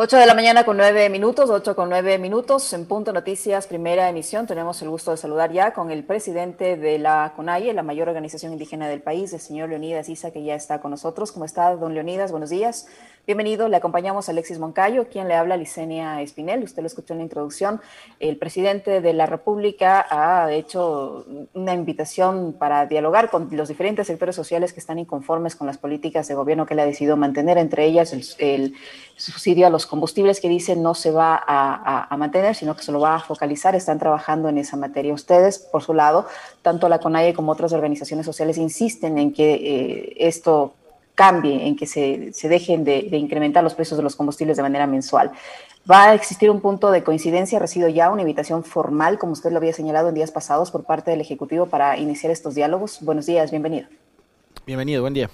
8 de la mañana con 9 minutos, 8 con 9 minutos, en Punto Noticias, primera emisión. Tenemos el gusto de saludar ya con el presidente de la CONAIE, la mayor organización indígena del país, el señor Leonidas Isa, que ya está con nosotros. ¿Cómo está, don Leonidas? Buenos días. Bienvenido, le acompañamos a Alexis Moncayo, quien le habla, Licenia Espinel. Usted lo escuchó en la introducción. El presidente de la República ha hecho una invitación para dialogar con los diferentes sectores sociales que están inconformes con las políticas de gobierno que le ha decidido mantener, entre ellas el, subsidio a los combustibles que dicen no se va a, a, mantener, sino que se lo va a focalizar. Están trabajando en esa materia. Ustedes, por su lado, tanto la CONAIE como otras organizaciones sociales insisten en que eh, esto cambie, en que se, se dejen de, de, incrementar los precios de los combustibles de manera mensual. ¿Va a existir un punto de coincidencia? ¿Recibido ya una invitación formal, como usted lo había señalado en días pasados, por parte del Ejecutivo para iniciar estos diálogos? Buenos días, bienvenido. Bienvenido, buen día.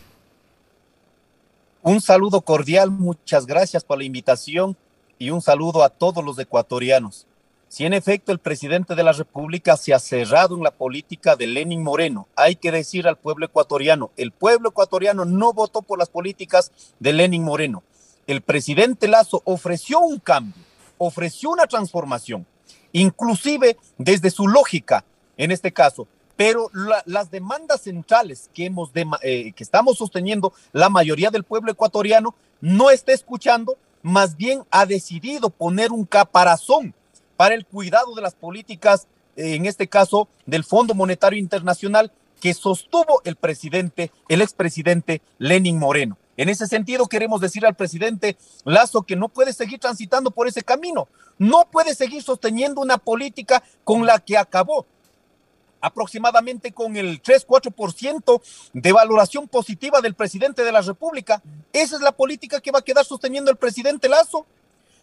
Un saludo cordial, muchas gracias por la invitación y un saludo a todos los ecuatorianos. Si en efecto el presidente de la República se ha cerrado en la política de Lenin Moreno, hay que decir al pueblo ecuatoriano, el pueblo ecuatoriano no votó por las políticas de Lenin Moreno. El presidente Lazo ofreció un cambio, ofreció una transformación, inclusive desde su lógica, en este caso, pero la, las demandas centrales que, hemos eh, que estamos sosteniendo la mayoría del pueblo ecuatoriano no está escuchando, más bien ha decidido poner un caparazón para el cuidado de las políticas, eh, en este caso del Fondo Monetario Internacional, que sostuvo el presidente, el expresidente Lenin Moreno. En ese sentido, queremos decir al presidente Lazo que no puede seguir transitando por ese camino, no puede seguir sosteniendo una política con la que acabó aproximadamente con el 3-4% de valoración positiva del presidente de la República. Esa es la política que va a quedar sosteniendo el presidente Lazo.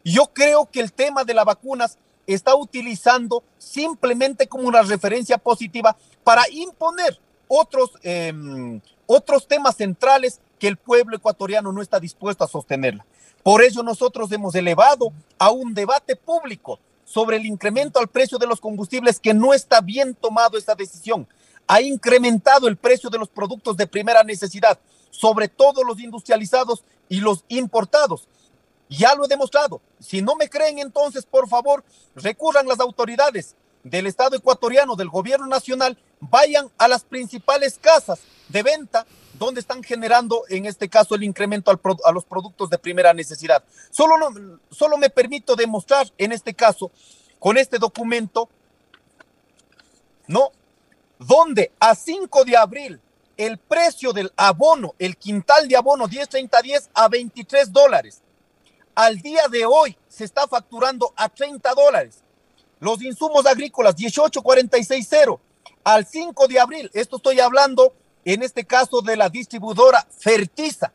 Yo creo que el tema de las vacunas está utilizando simplemente como una referencia positiva para imponer otros, eh, otros temas centrales que el pueblo ecuatoriano no está dispuesto a sostenerla. Por ello nosotros hemos elevado a un debate público sobre el incremento al precio de los combustibles que no está bien tomado esta decisión. Ha incrementado el precio de los productos de primera necesidad, sobre todo los industrializados y los importados. Ya lo he demostrado. Si no me creen, entonces, por favor, recurran las autoridades del Estado ecuatoriano, del gobierno nacional, vayan a las principales casas de venta donde están generando, en este caso, el incremento al a los productos de primera necesidad. Solo, solo me permito demostrar, en este caso, con este documento, ¿no? Donde a 5 de abril el precio del abono, el quintal de abono 10-30-10 a 23 dólares al día de hoy se está facturando a 30 dólares. Los insumos agrícolas 18.46.0 al 5 de abril. Esto estoy hablando en este caso de la distribuidora Fertiza.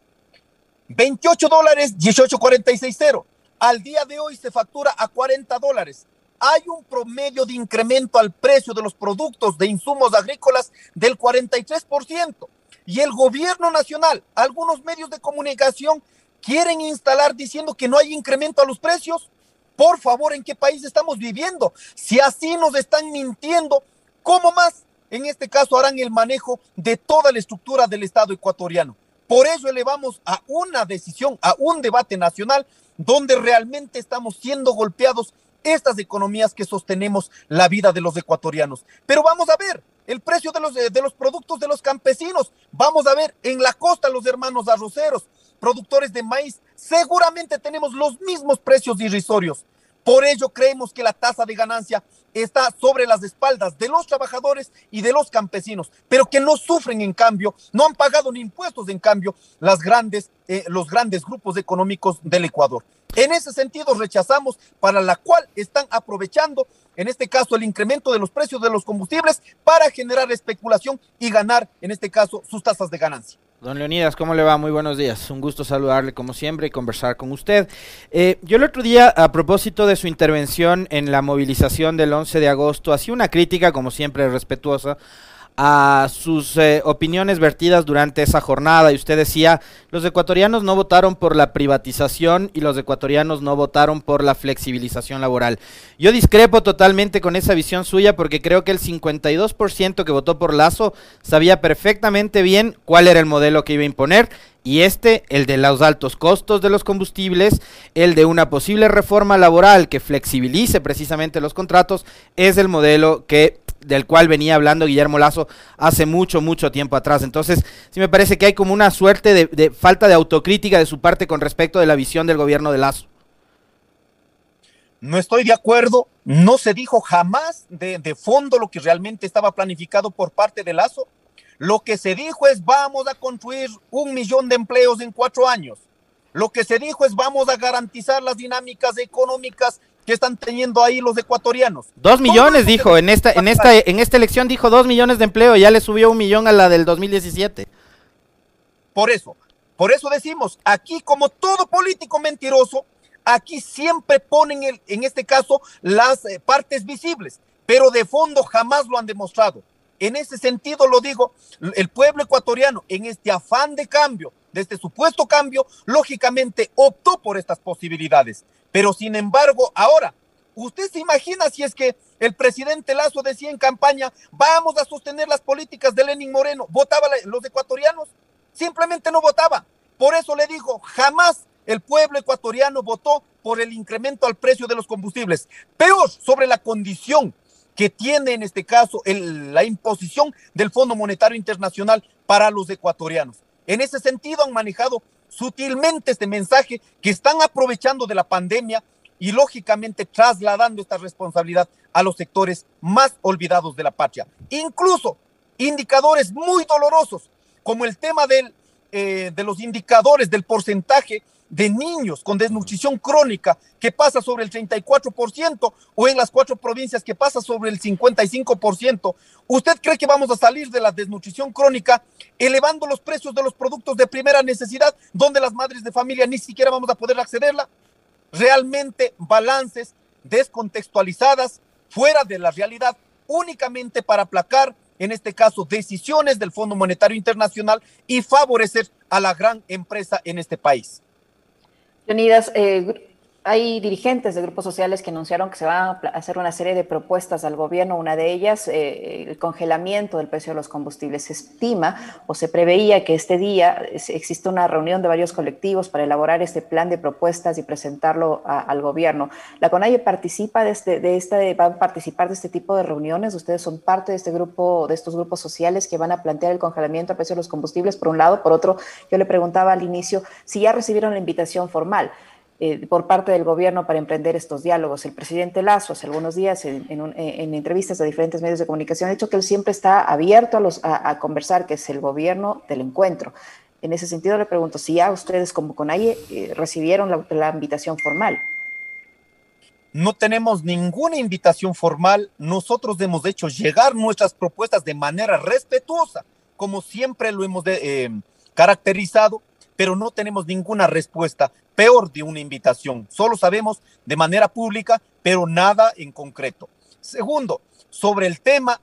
28 dólares 18.46.0. Al día de hoy se factura a 40 dólares. Hay un promedio de incremento al precio de los productos de insumos agrícolas del 43%. Y el gobierno nacional, algunos medios de comunicación quieren instalar diciendo que no hay incremento a los precios. Por favor, ¿en qué país estamos viviendo? Si así nos están mintiendo, ¿cómo más? En este caso harán el manejo de toda la estructura del Estado ecuatoriano. Por eso elevamos a una decisión, a un debate nacional donde realmente estamos siendo golpeados estas economías que sostenemos la vida de los ecuatorianos. Pero vamos a ver el precio de los, de los productos de los campesinos. Vamos a ver en la costa los hermanos arroceros, productores de maíz, seguramente tenemos los mismos precios irrisorios. Por ello creemos que la tasa de ganancia está sobre las espaldas de los trabajadores y de los campesinos, pero que no sufren en cambio, no han pagado ni impuestos en cambio las grandes, eh, los grandes grupos económicos del Ecuador. En ese sentido rechazamos para la cual están aprovechando, en este caso, el incremento de los precios de los combustibles para generar especulación y ganar, en este caso, sus tasas de ganancia. Don Leonidas, ¿cómo le va? Muy buenos días. Un gusto saludarle como siempre y conversar con usted. Eh, yo el otro día, a propósito de su intervención en la movilización del 11 de agosto, hacía una crítica, como siempre, respetuosa a sus eh, opiniones vertidas durante esa jornada y usted decía, los ecuatorianos no votaron por la privatización y los ecuatorianos no votaron por la flexibilización laboral. Yo discrepo totalmente con esa visión suya porque creo que el 52% que votó por Lazo sabía perfectamente bien cuál era el modelo que iba a imponer y este, el de los altos costos de los combustibles, el de una posible reforma laboral que flexibilice precisamente los contratos, es el modelo que del cual venía hablando Guillermo Lazo hace mucho, mucho tiempo atrás. Entonces, sí me parece que hay como una suerte de, falta de autocrítica de su parte con respecto de la visión del gobierno de Lazo. No estoy de acuerdo, no se dijo jamás de, de fondo lo que realmente estaba planificado por parte de Lazo. Lo que se dijo es vamos a construir un millón de empleos en cuatro años. Lo que se dijo es vamos a garantizar las dinámicas económicas que están teniendo ahí los ecuatorianos. Dos millones dijo, en esta, en esta, en esta elección dijo dos millones de empleo, ya le subió un millón a la del 2017. Por eso, por eso decimos, aquí como todo político mentiroso, aquí siempre ponen el, en este caso las eh, partes visibles, pero de fondo jamás lo han demostrado. En ese sentido lo digo, el pueblo ecuatoriano en este afán de cambio, de este supuesto cambio, lógicamente optó por estas posibilidades. Pero sin embargo, ahora, ¿usted se imagina si es que el presidente Lazo decía en campaña, vamos a sostener las políticas de Lenin Moreno? ¿Votaba los ecuatorianos? Simplemente no votaba. Por eso le digo, jamás el pueblo ecuatoriano votó por el incremento al precio de los combustibles. Peor, sobre la condición que tiene en este caso la imposición del Fondo Monetario Internacional para los ecuatorianos. En ese sentido han manejado sutilmente este mensaje que están aprovechando de la pandemia y lógicamente trasladando esta responsabilidad a los sectores más olvidados de la patria. Incluso indicadores muy dolorosos, como el tema del, eh, de los indicadores del porcentaje de niños con desnutrición crónica que pasa sobre el 34% o en las cuatro provincias que pasa sobre el 55%. ¿Usted cree que vamos a salir de la desnutrición crónica elevando los precios de los productos de primera necesidad donde las madres de familia ni siquiera vamos a poder accederla? Realmente balances descontextualizadas fuera de la realidad únicamente para aplacar en este caso, decisiones del Fondo Monetario Internacional y favorecer a la gran empresa en este país. Leonidas, eh, hay dirigentes de grupos sociales que anunciaron que se va a hacer una serie de propuestas al gobierno. Una de ellas, eh, el congelamiento del precio de los combustibles. Se estima o se preveía que este día existe una reunión de varios colectivos para elaborar este plan de propuestas y presentarlo al gobierno. ¿La CONAIE participa de este, de esta, va a participar de este tipo de reuniones? ¿Ustedes son parte de este grupo, de estos grupos sociales que van a plantear el congelamiento del precio de los combustibles? Por un lado. Por otro, yo le preguntaba al inicio si ya recibieron la invitación formal. Eh, por parte del gobierno para emprender estos diálogos. El presidente Lazo hace algunos días en, entrevistas a diferentes medios de comunicación ha dicho que él siempre está abierto a, los, a, conversar, que es el gobierno del encuentro. En ese sentido le pregunto si ya ustedes como CONAIE eh, recibieron la, la invitación formal. No tenemos ninguna invitación formal. Nosotros hemos hecho llegar nuestras propuestas de manera respetuosa, como siempre lo hemos eh, caracterizado, pero no tenemos ninguna respuesta peor de una invitación. Solo sabemos de manera pública, pero nada en concreto. Segundo, sobre el tema,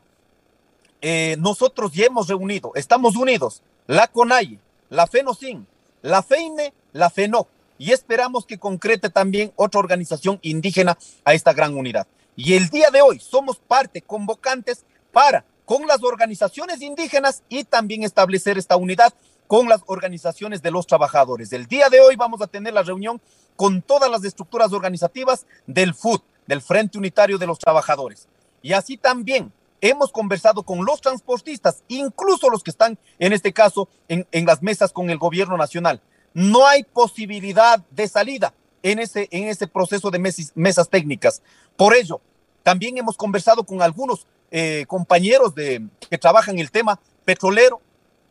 eh, nosotros ya hemos reunido, estamos unidos, la CONAI, la FENOCIN, la FEINE, la FENO, y esperamos que concrete también otra organización indígena a esta gran unidad. Y el día de hoy somos parte convocantes para, con las organizaciones indígenas y también establecer esta unidad con las organizaciones de los trabajadores. El día de hoy vamos a tener la reunión con todas las estructuras organizativas del FUT, del Frente Unitario de los Trabajadores. Y así también hemos conversado con los transportistas, incluso los que están en este caso en, las mesas con el gobierno nacional. No hay posibilidad de salida en ese, en ese proceso de mesas técnicas. Por ello, también hemos conversado con algunos eh, compañeros de, que trabajan el tema petrolero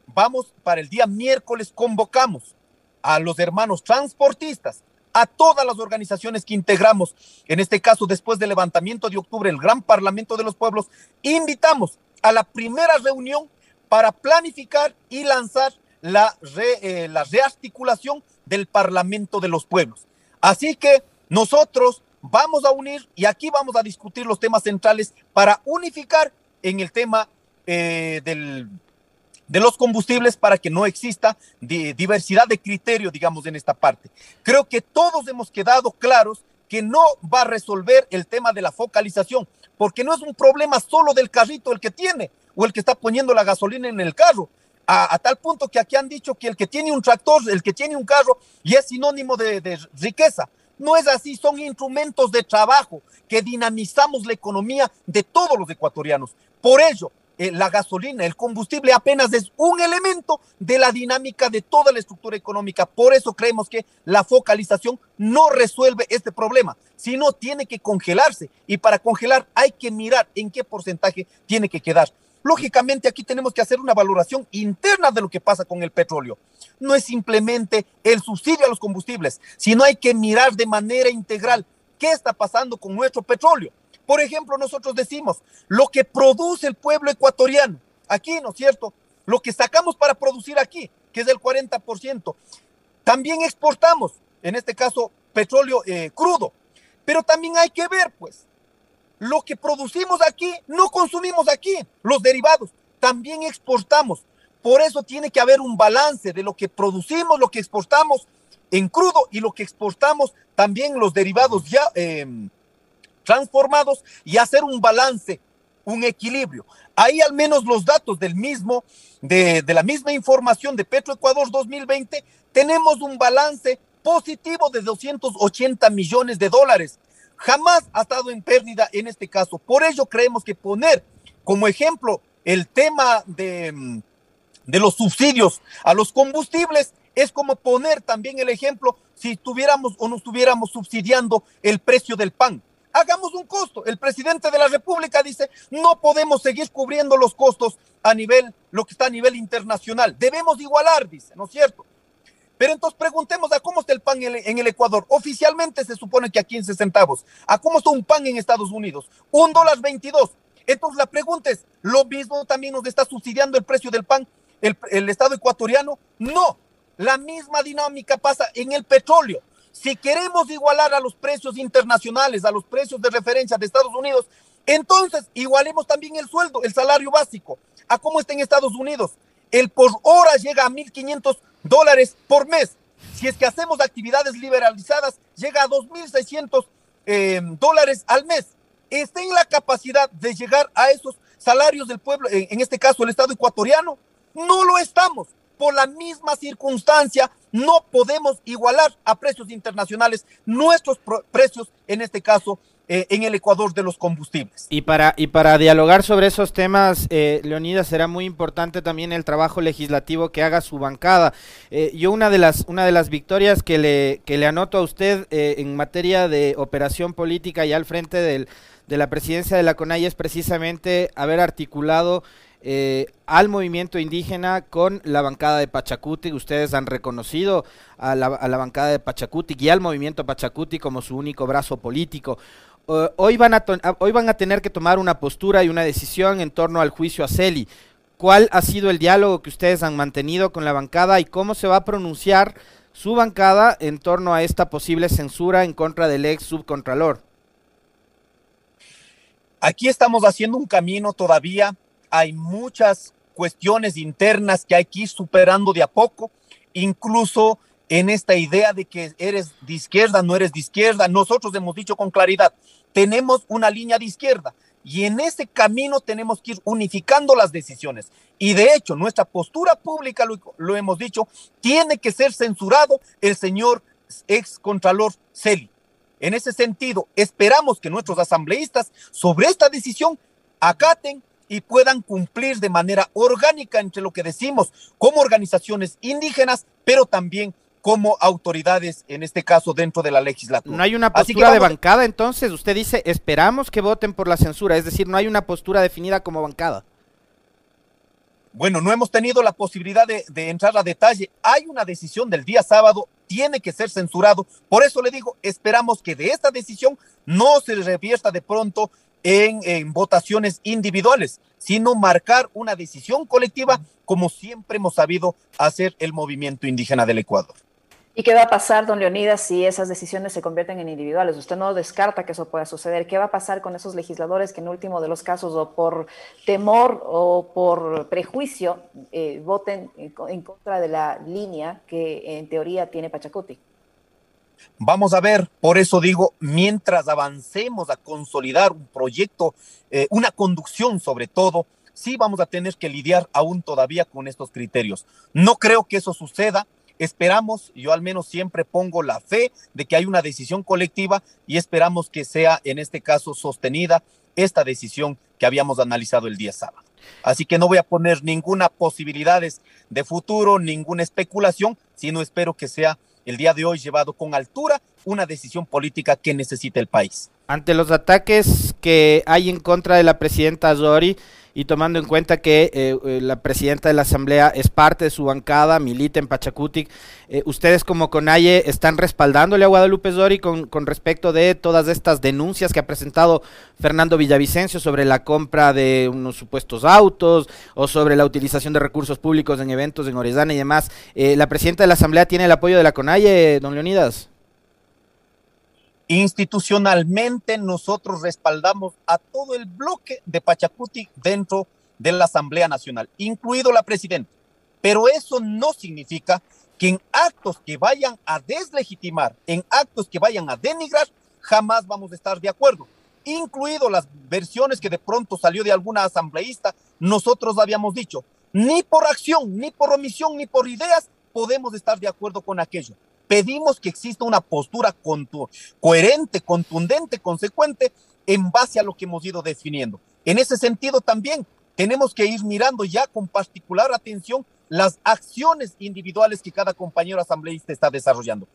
vamos para el día miércoles, convocamos a los hermanos transportistas, a todas las organizaciones que integramos, en este caso después del levantamiento de octubre, el Gran Parlamento de los Pueblos, invitamos a la primera reunión para planificar y lanzar la, eh, la rearticulación del Parlamento de los Pueblos. Así que nosotros vamos a unir y aquí vamos a discutir los temas centrales para unificar en el tema eh, del, de los combustibles para que no exista diversidad de criterio, digamos, en esta parte. Creo que todos hemos quedado claros que no va a resolver el tema de la focalización, porque no es un problema solo del carrito el que tiene o el que está poniendo la gasolina en el carro, a, tal punto que aquí han dicho que el que tiene un tractor, el que tiene un carro, y es sinónimo de, riqueza. No es así, son instrumentos de trabajo que dinamizamos la economía de todos los ecuatorianos. Por ello, eh, la gasolina, el combustible apenas es un elemento de la dinámica de toda la estructura económica. Por eso creemos que la focalización no resuelve este problema, sino tiene que congelarse. Y para congelar hay que mirar en qué porcentaje tiene que quedar. Lógicamente aquí tenemos que hacer una valoración interna de lo que pasa con el petróleo. No es simplemente el subsidio a los combustibles, sino hay que mirar de manera integral qué está pasando con nuestro petróleo. Por ejemplo, nosotros decimos lo que produce el pueblo ecuatoriano, aquí, ¿no es cierto? Lo que sacamos para producir aquí, que es el 40%. También exportamos, en este caso, petróleo eh, crudo. Pero también hay que ver, pues, lo que producimos aquí, no consumimos aquí, los derivados, también exportamos. Por eso tiene que haber un balance de lo que producimos, lo que exportamos en crudo y lo que exportamos también los derivados ya em, transformados y hacer un balance, un equilibrio. Ahí al menos los datos del mismo, de, de la misma información de Petroecuador 2020, tenemos un balance positivo de 280 millones de dólares jamás ha estado en pérdida en este caso. Por ello creemos que poner como ejemplo el tema de, los subsidios a los combustibles es como poner también el ejemplo si tuviéramos o no estuviéramos subsidiando el precio del pan. Hagamos un costo. El presidente de la República dice, no podemos seguir cubriendo los costos a nivel, lo que está a nivel internacional. Debemos igualar, dice, ¿no es cierto? Pero entonces preguntemos a cómo está el pan en el, Ecuador. Oficialmente se supone que a 15 centavos. ¿A cómo está un pan en Estados Unidos? Un dólar 22. Entonces la pregunta es, ¿lo mismo también nos está subsidiando el precio del pan el, el Estado ecuatoriano? No, la misma dinámica pasa en el petróleo. Si queremos igualar a los precios internacionales, a los precios de referencia de Estados Unidos, entonces igualemos también el sueldo, el salario básico. ¿A cómo está en Estados Unidos? El por hora llega a 1.500 dólares por mes. Si es que hacemos actividades liberalizadas, llega a 2.600 eh, dólares al mes. ¿Está en la capacidad de llegar a esos salarios del pueblo, en este caso el Estado ecuatoriano? No lo estamos. Por la misma circunstancia, no podemos igualar a precios internacionales nuestros precios, en este caso eh, en el Ecuador de los combustibles. Y para, y para dialogar sobre esos temas, eh, Leonidas, será muy importante también el trabajo legislativo que haga su bancada. Eh, yo una de las, una de las victorias que le, que le anoto a usted eh, en materia de operación política y al frente del, de la presidencia de la CONAI es precisamente haber articulado eh, al movimiento indígena con la bancada de Pachacuti. Ustedes han reconocido a la, bancada de Pachacuti y al movimiento Pachacuti como su único brazo político. Uh, hoy, van a hoy van a tener que tomar una postura y una decisión en torno al juicio a Celi. ¿Cuál ha sido el diálogo que ustedes han mantenido con la bancada y cómo se va a pronunciar su bancada en torno a esta posible censura en contra del ex subcontralor? Aquí estamos haciendo un camino todavía. Hay muchas cuestiones internas que hay que ir superando de a poco, incluso en esta idea de que eres de izquierda, no eres de izquierda. Nosotros hemos dicho con claridad, tenemos una línea de izquierda y en ese camino tenemos que ir unificando las decisiones. Y de hecho, nuestra postura pública, lo, hemos dicho, tiene que ser censurado el señor ex contralor Celi. En ese sentido, esperamos que nuestros asambleístas sobre esta decisión acaten y puedan cumplir de manera orgánica entre lo que decimos como organizaciones indígenas, pero también como autoridades, en este caso dentro de la legislatura. No hay una postura de bancada, entonces usted dice, esperamos que voten por la censura, es decir, no hay una postura definida como bancada. Bueno, no hemos tenido la posibilidad de, entrar a detalle. Hay una decisión del día sábado, tiene que ser censurado. Por eso le digo, esperamos que de esta decisión no se revierta de pronto en, votaciones individuales, sino marcar una decisión colectiva como siempre hemos sabido hacer el movimiento indígena del Ecuador. ¿Y qué va a pasar, don Leonidas, si esas decisiones se convierten en individuales? Usted no descarta que eso pueda suceder. ¿Qué va a pasar con esos legisladores que en último de los casos o por temor o por prejuicio eh, voten en contra de la línea que en teoría tiene Pachacuti? Vamos a ver, por eso digo, mientras avancemos a consolidar un proyecto, eh, una conducción sobre todo, sí vamos a tener que lidiar aún todavía con estos criterios. No creo que eso suceda Esperamos, yo al menos siempre pongo la fe de que hay una decisión colectiva y esperamos que sea en este caso sostenida esta decisión que habíamos analizado el día sábado. Así que no voy a poner ninguna posibilidades de futuro, ninguna especulación, sino espero que sea el día de hoy llevado con altura una decisión política que necesita el país. Ante los ataques que hay en contra de la presidenta Zori, y tomando en cuenta que eh, eh, la presidenta de la Asamblea es parte de su bancada, milita en Pachacutic, eh, ustedes como CONAIE están respaldándole a Guadalupe Zori con, respecto de todas estas denuncias que ha presentado Fernando Villavicencio sobre la compra de unos supuestos autos o sobre la utilización de recursos públicos en eventos en Orezana y demás. ¿La presidenta de la Asamblea tiene el apoyo de la CONAIE, don Leonidas? Institucionalmente nosotros respaldamos a todo el bloque de Pachacuti dentro de la Asamblea Nacional, incluido la presidenta. Pero eso no significa que en actos que vayan a deslegitimar, en actos que vayan a denigrar, jamás vamos a estar de acuerdo. Incluido las versiones que de pronto salió de alguna asambleísta, nosotros habíamos dicho, ni por acción, ni por omisión, ni por ideas podemos estar de acuerdo con aquello. Pedimos que exista una postura coherente, contundente, consecuente en base a lo que hemos ido definiendo. En ese sentido también tenemos que ir mirando ya con particular atención las acciones individuales que cada compañero asambleísta está desarrollando.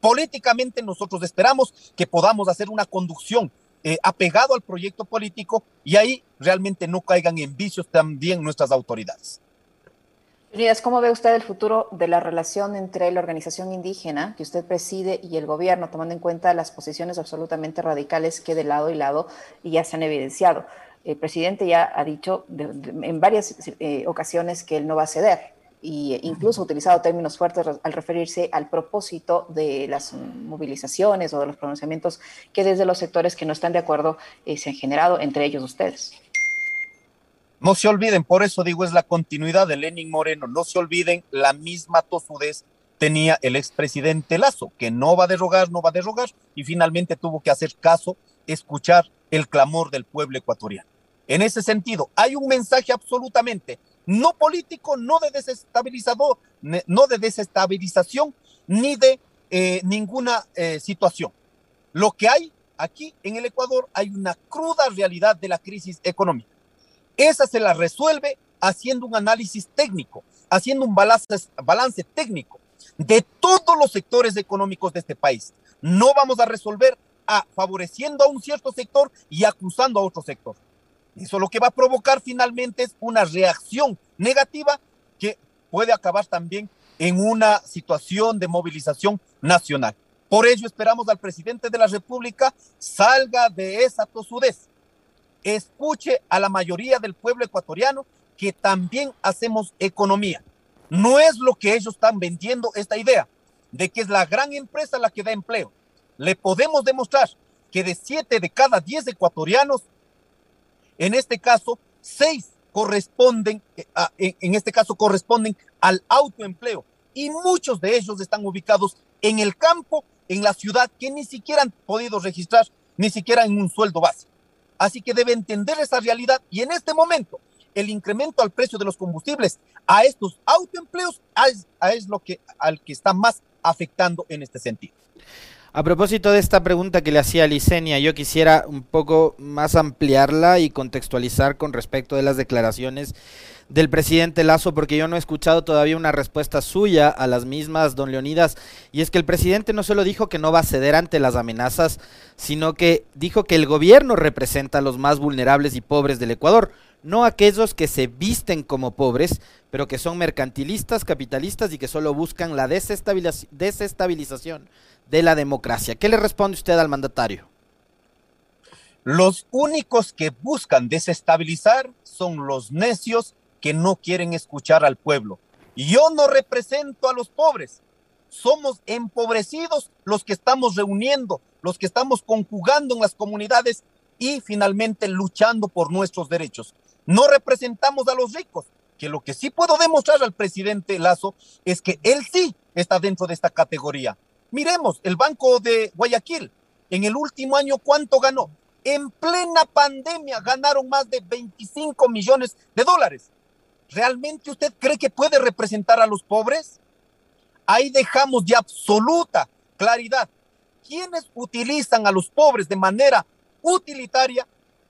Políticamente nosotros esperamos que podamos hacer una conducción eh, apegado al proyecto político y ahí realmente no caigan en vicios también nuestras autoridades. Unidas, ¿cómo ve usted el futuro de la relación entre la organización indígena que usted preside y el gobierno, tomando en cuenta las posiciones absolutamente radicales que de lado y lado ya se han evidenciado? El presidente ya ha dicho en varias eh, ocasiones que él no va a ceder e incluso ha utilizado términos fuertes al referirse al propósito de las movilizaciones o de los pronunciamientos que desde los sectores que no están de acuerdo eh, se han generado, entre ellos ustedes. No se olviden, por eso digo, es la continuidad de Lenin Moreno. No se olviden, la misma tosudez tenía el expresidente Lazo, que no va a derrogar, no va a derrogar, y finalmente tuvo que hacer caso, escuchar el clamor del pueblo ecuatoriano. En ese sentido, hay un mensaje absolutamente no político, no de desestabilizador, no de desestabilización, ni de eh, ninguna eh, situación. Lo que hay aquí en el Ecuador, hay una cruda realidad de la crisis económica esa se la resuelve haciendo un análisis técnico, haciendo un balance, balance técnico de todos los sectores económicos de este país. No vamos a resolver favoreciendo a un cierto sector y acusando a otro sector. Eso lo que va a provocar finalmente es una reacción negativa que puede acabar también en una situación de movilización nacional. Por ello esperamos al presidente de la República salga de esa tosudez, escuche a la mayoría del pueblo ecuatoriano que también hacemos economía. No es lo que ellos están vendiendo esta idea de que es la gran empresa la que da empleo. Le podemos demostrar que de siete de cada diez ecuatorianos, en este caso, seis corresponden, eh, en este caso corresponden al autoempleo y muchos de ellos están ubicados en el campo, en la ciudad, que ni siquiera han podido registrar ni siquiera en un sueldo básico. Así que debe entender esa realidad y en este momento el incremento al precio de los combustibles a estos autoempleos es, lo que al que está más afectando en este sentido. A propósito de esta pregunta que le hacía Licenia, yo quisiera un poco más ampliarla y contextualizar con respecto de las declaraciones del presidente Lazo, porque yo no he escuchado todavía una respuesta suya a las mismas, don Leonidas, y es que el presidente no solo dijo que no va a ceder ante las amenazas, sino que dijo que el gobierno representa a los más vulnerables y pobres del Ecuador, no aquellos que se visten como pobres, pero que son mercantilistas, capitalistas y que solo buscan la desestabilización de la democracia. ¿Qué le responde usted al mandatario? Los únicos que buscan desestabilizar son los necios que no quieren escuchar al pueblo. Yo no represento a los pobres, somos empobrecidos los que estamos reuniendo, los que estamos conjugando en las comunidades y finalmente luchando por nuestros derechos. No representamos a los ricos, que lo que sí puedo demostrar al presidente Lazo es que él sí está dentro de esta categoría. Miremos, el Banco de Guayaquil, en el último año, ¿cuánto ganó? En plena pandemia ganaron más de 25 millones de dólares. ¿Realmente usted cree que puede representar a los pobres? Ahí dejamos de absoluta claridad. ¿Quiénes utilizan a los pobres de manera utilitaria,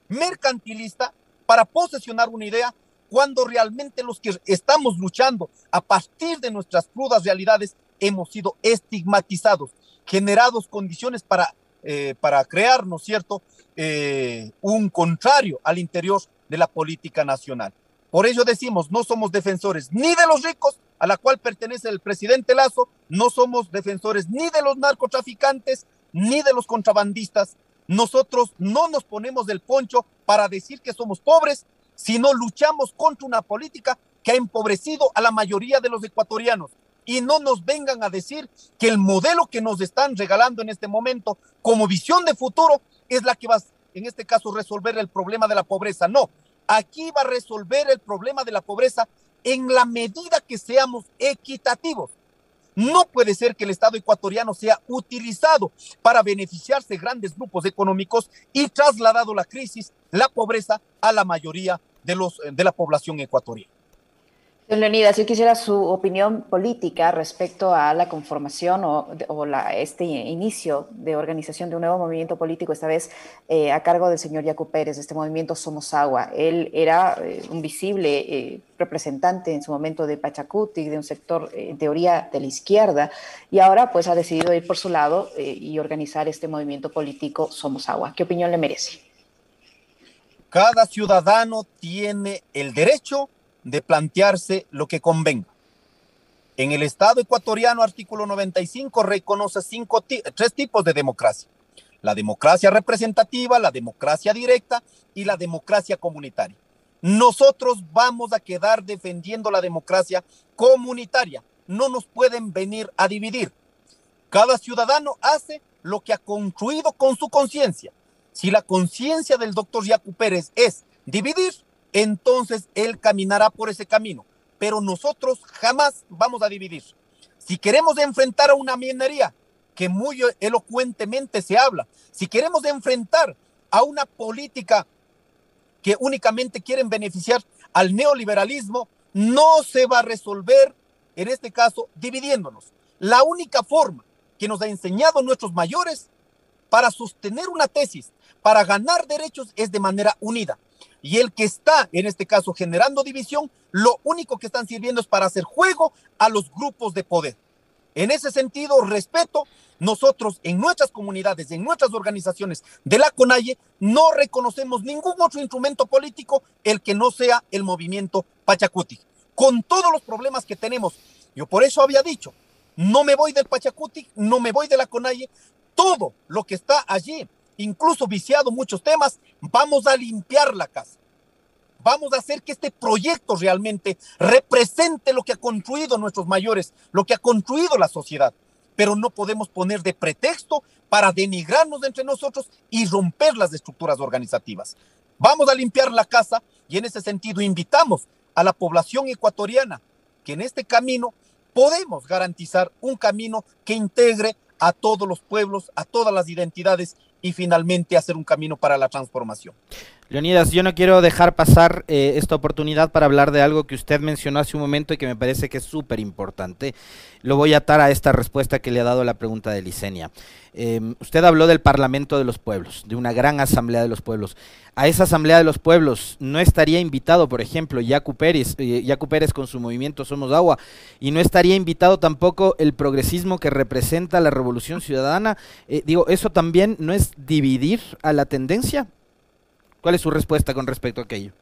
mercantilista, para posesionar una idea, cuando realmente los que estamos luchando a partir de nuestras crudas realidades hemos sido estigmatizados, generados condiciones para, eh, para crear, ¿no es cierto?, eh, un contrario al interior de la política nacional. Por ello decimos, no somos defensores ni de los ricos, a la cual pertenece el presidente Lazo, no somos defensores ni de los narcotraficantes, ni de los contrabandistas. Nosotros no nos ponemos del poncho para decir que somos pobres, sino luchamos contra una política que ha empobrecido a la mayoría de los ecuatorianos. Y no nos vengan a decir que el modelo que nos están regalando en este momento como visión de futuro es la que va, en este caso, resolver el problema de la pobreza. No, Aquí va a resolver el problema de la pobreza en la medida que seamos equitativos. No puede ser que el Estado ecuatoriano sea utilizado para beneficiarse grandes grupos económicos y trasladado la crisis, la pobreza a la mayoría de, los, de la población ecuatoriana. Leonidas, yo quisiera su opinión política respecto a la conformación o, este inicio de organización de un nuevo movimiento político, esta vez eh, a cargo del señor Yacu Pérez, de este movimiento Somos Agua. Él era eh, un visible eh, representante en su momento de Pachacuti, de un sector en teoría de la izquierda, y ahora pues ha decidido ir por su lado y organizar este movimiento político Somos Agua. ¿Qué opinión le merece? Cada ciudadano tiene el derecho de plantearse lo que convenga. En el Estado ecuatoriano, artículo 95, reconoce cinco tres tipos de democracia. La democracia representativa, la democracia directa y la democracia comunitaria. Nosotros vamos a quedar defendiendo la democracia comunitaria. No nos pueden venir a dividir. Cada ciudadano hace lo que ha construido con su conciencia. Si la conciencia del doctor Yacu Pérez es dividir, entonces Él caminará por ese camino. Pero nosotros jamás vamos a dividir. Si queremos enfrentar a una minería, que muy elocuentemente se habla, si queremos enfrentar a una política que únicamente quieren beneficiar al neoliberalismo, no se va a resolver, en este caso, dividiéndonos. La única forma que nos ha enseñado nuestros mayores para sostener una tesis, para ganar derechos, es de manera unida. Y el que está, en este caso, generando división, lo único que están sirviendo es para hacer juego a los grupos de poder. En ese sentido, respeto, nosotros en nuestras comunidades, en nuestras organizaciones de la CONAIE, no reconocemos ningún otro instrumento político el que no sea el movimiento Pachacuti. Con todos los problemas que tenemos, yo por eso había dicho, no me voy del Pachacuti, no me voy de la CONAIE, todo lo que está allí incluso viciado muchos temas, vamos a limpiar la casa. Vamos a hacer que este proyecto realmente represente lo que ha construido nuestros mayores, lo que ha construido la sociedad. Pero no podemos poner de pretexto para denigrarnos entre nosotros y romper las estructuras organizativas. Vamos a limpiar la casa y en ese sentido invitamos a la población ecuatoriana que en este camino podemos garantizar un camino que integre a todos los pueblos, a todas las identidades y finalmente hacer un camino para la transformación. Leonidas, yo no quiero dejar pasar eh, esta oportunidad para hablar de algo que usted mencionó hace un momento y que me parece que es súper importante. Lo voy a atar a esta respuesta que le ha dado la pregunta de Licenia. Em, usted habló del Parlamento de los Pueblos, de una gran asamblea de los pueblos. A esa asamblea de los pueblos no estaría invitado, por ejemplo, Yacu Pérez, eh, Pérez con su movimiento Somos Agua, y no estaría invitado tampoco el progresismo que representa la revolución ciudadana. Eh, digo, ¿eso también no es dividir a la tendencia? ¿Cuál es su respuesta con respecto a aquello?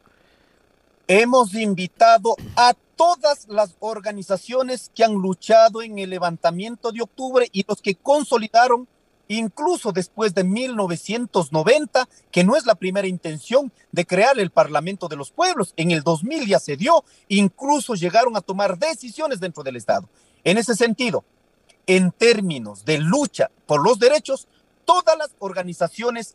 Hemos invitado a todas las organizaciones que han luchado en el levantamiento de octubre y los que consolidaron incluso después de 1990, que no es la primera intención de crear el Parlamento de los Pueblos. En el 2000 ya se dio, incluso llegaron a tomar decisiones dentro del Estado. En ese sentido, en términos de lucha por los derechos, todas las organizaciones,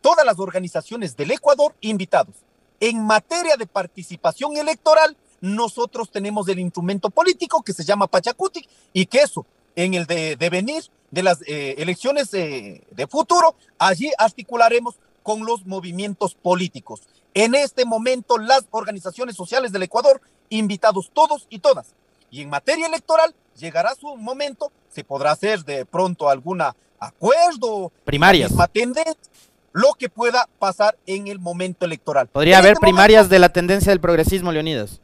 todas las organizaciones del Ecuador invitados. En materia de participación electoral, nosotros tenemos el instrumento político que se llama Pachacuti y que eso, en el devenir de, las eh, elecciones de futuro, allí articularemos con los movimientos políticos. En este momento, las organizaciones sociales del Ecuador, invitados todos y todas. Y en materia electoral, llegará su momento, se podrá hacer de pronto algún acuerdo, primarias, lo que pueda pasar en el momento electoral. Podría haber este primarias de la tendencia del progresismo, Leonidas.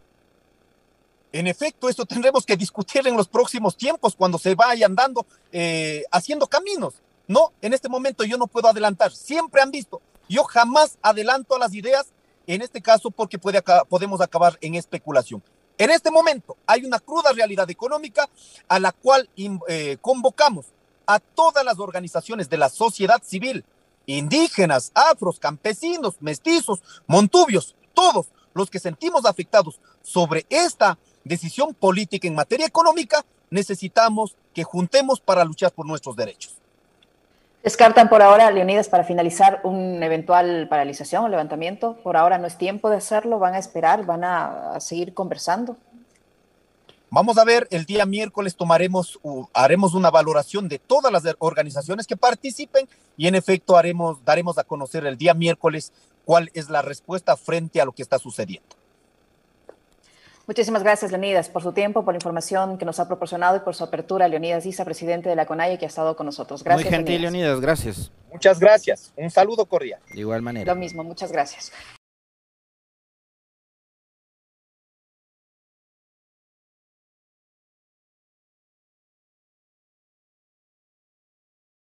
En efecto, esto tendremos que discutir en los próximos tiempos, cuando se vayan dando, eh, haciendo caminos. No, en este momento yo no puedo adelantar. Siempre han visto, yo jamás adelanto las ideas, en este caso porque puede, podemos acabar en especulación. En este momento hay una cruda realidad económica a la cual eh, convocamos a todas las organizaciones de la sociedad civil, indígenas, afros, campesinos, mestizos, montubios, todos los que sentimos afectados sobre esta decisión política en materia económica, necesitamos que juntemos para luchar por nuestros derechos. Descartan por ahora, Leonidas, para finalizar, un eventual paralización o levantamiento. Por ahora no es tiempo de hacerlo, van a esperar, van a, seguir conversando. Vamos a ver, el día miércoles tomaremos, haremos una valoración de todas las organizaciones que participen y en efecto haremos, daremos a conocer el día miércoles cuál es la respuesta frente a lo que está sucediendo. Muchísimas gracias, Leonidas, por su tiempo, por la información que nos ha proporcionado y por su apertura. Leonidas Isa, presidente de la CONAIE, que ha estado con nosotros. Gracias. Muy gentil, Leonidas, gracias. Muchas gracias. Un saludo cordial. De igual manera. Lo mismo, muchas gracias.